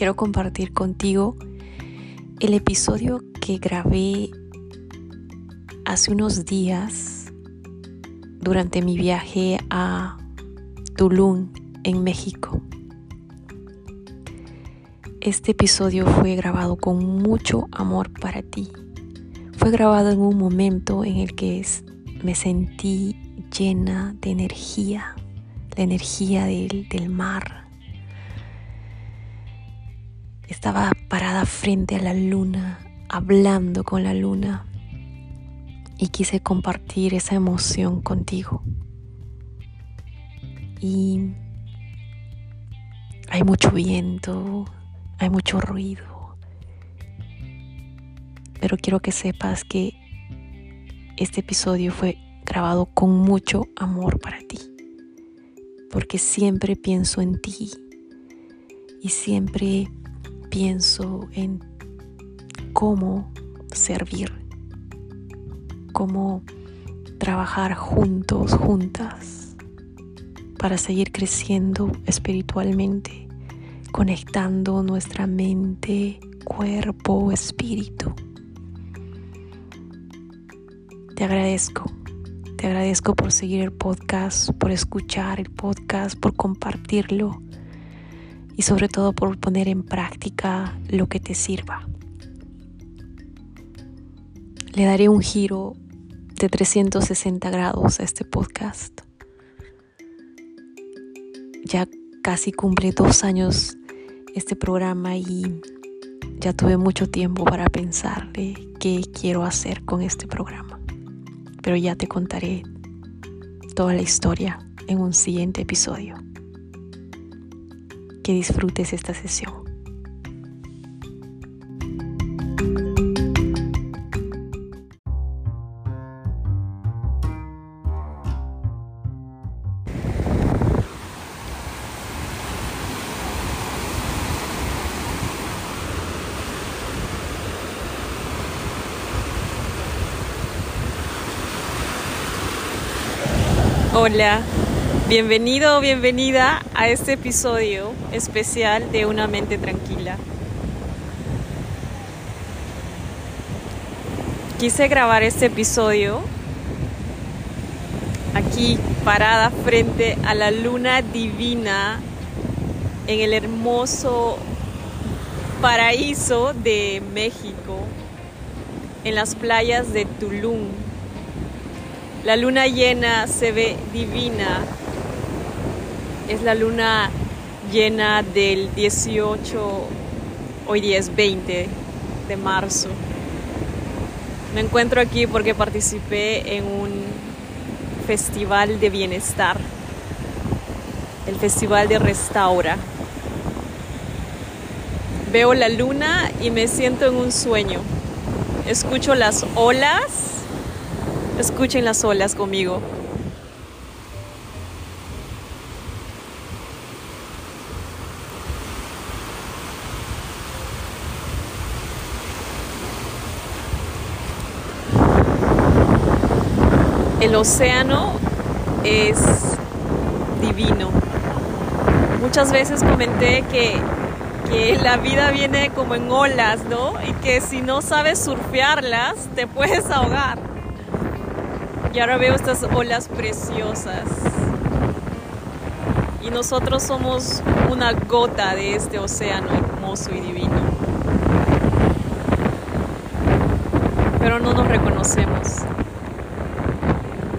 quiero compartir contigo el episodio que grabé hace unos días durante mi viaje a Tulum, en México. Este episodio fue grabado con mucho amor para ti. Fue grabado en un momento en el que me sentí llena de energía, la energía del, del mar, estaba parada frente a la luna, hablando con la luna. Y quise compartir esa emoción contigo. Y hay mucho viento, hay mucho ruido, pero quiero que sepas que este episodio fue grabado con mucho amor para ti, porque siempre pienso en ti. Y siempre pienso en cómo servir, cómo trabajar juntos, juntas, para seguir creciendo espiritualmente, conectando nuestra mente, cuerpo, espíritu. Te agradezco, te agradezco por seguir el podcast, por escuchar el podcast, por compartirlo y sobre todo por poner en práctica lo que te sirva. Le daré un giro de 360 grados a este podcast. Ya casi cumple dos años este programa y ya tuve mucho tiempo para pensar de qué quiero hacer con este programa. Pero ya te contaré toda la historia en un siguiente episodio que disfrutes esta sesión. Hola, Bienvenido o bienvenida a este episodio especial de Una mente tranquila. Quise grabar este episodio aquí parada frente a la luna divina en el hermoso paraíso de México, en las playas de Tulum. La luna llena se ve divina es la luna llena del 18, hoy día es 20 de marzo. Me encuentro aquí porque participé en un festival de bienestar, el festival de Restaura. Veo la luna y me siento en un sueño. Escucho las olas. Escuchen las olas conmigo. El océano es divino. Muchas veces comenté que, la vida viene como en olas, ¿no? Y que si no sabes surfearlas, te puedes ahogar. Y ahora veo estas olas preciosas. Y nosotros somos una gota de este océano hermoso y divino. Pero no nos reconocemos.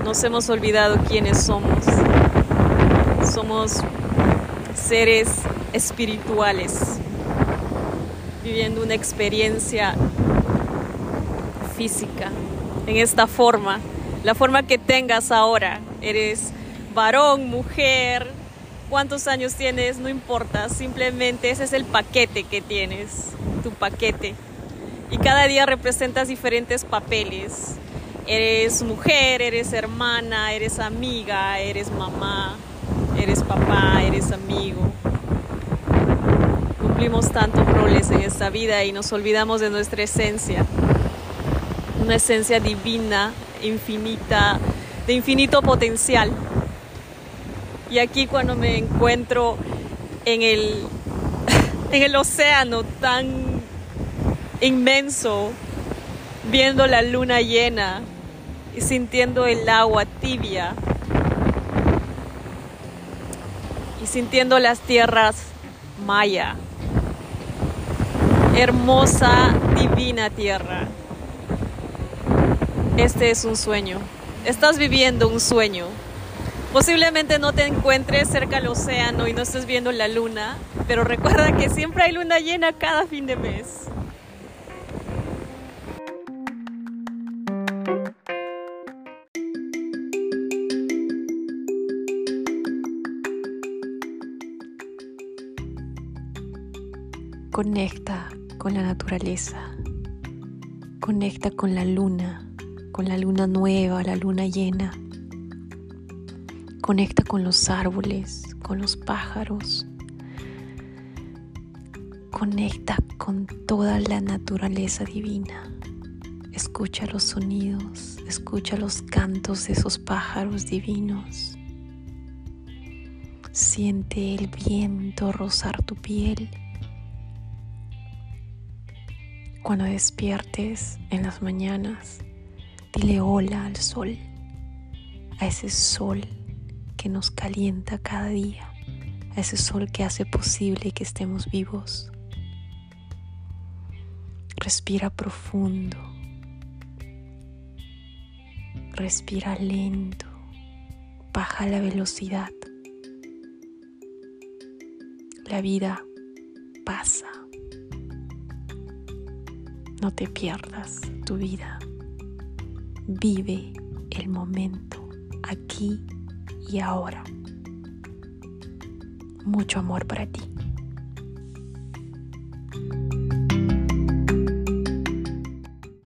Nos hemos olvidado quiénes somos. Somos seres espirituales viviendo una experiencia física en esta forma, la forma que tengas ahora. Eres varón, mujer, cuántos años tienes, no importa, simplemente ese es el paquete que tienes, tu paquete. Y cada día representas diferentes papeles. Eres mujer, eres hermana, eres amiga, eres mamá, eres papá, eres amigo. Cumplimos tantos roles en esta vida y nos olvidamos de nuestra esencia una esencia divina, infinita, de infinito potencial. Y aquí cuando me encuentro en el, en el océano tan inmenso, viendo la luna llena y sintiendo el agua tibia y sintiendo las tierras maya, hermosa, divina tierra. Este es un sueño. Estás viviendo un sueño. Posiblemente no te encuentres cerca del océano y no estés viendo la luna, pero recuerda que siempre hay luna llena cada fin de mes. Conecta con la naturaleza. Conecta con la luna con la luna nueva, la luna llena. Conecta con los árboles, con los pájaros. Conecta con toda la naturaleza divina. Escucha los sonidos, escucha los cantos de esos pájaros divinos. Siente el viento rozar tu piel. Cuando despiertes en las mañanas, Dile hola al sol, a ese sol que nos calienta cada día, a ese sol que hace posible que estemos vivos. Respira profundo, respira lento, baja la velocidad. La vida pasa. No te pierdas tu vida. Vive el momento aquí y ahora. Mucho amor para ti.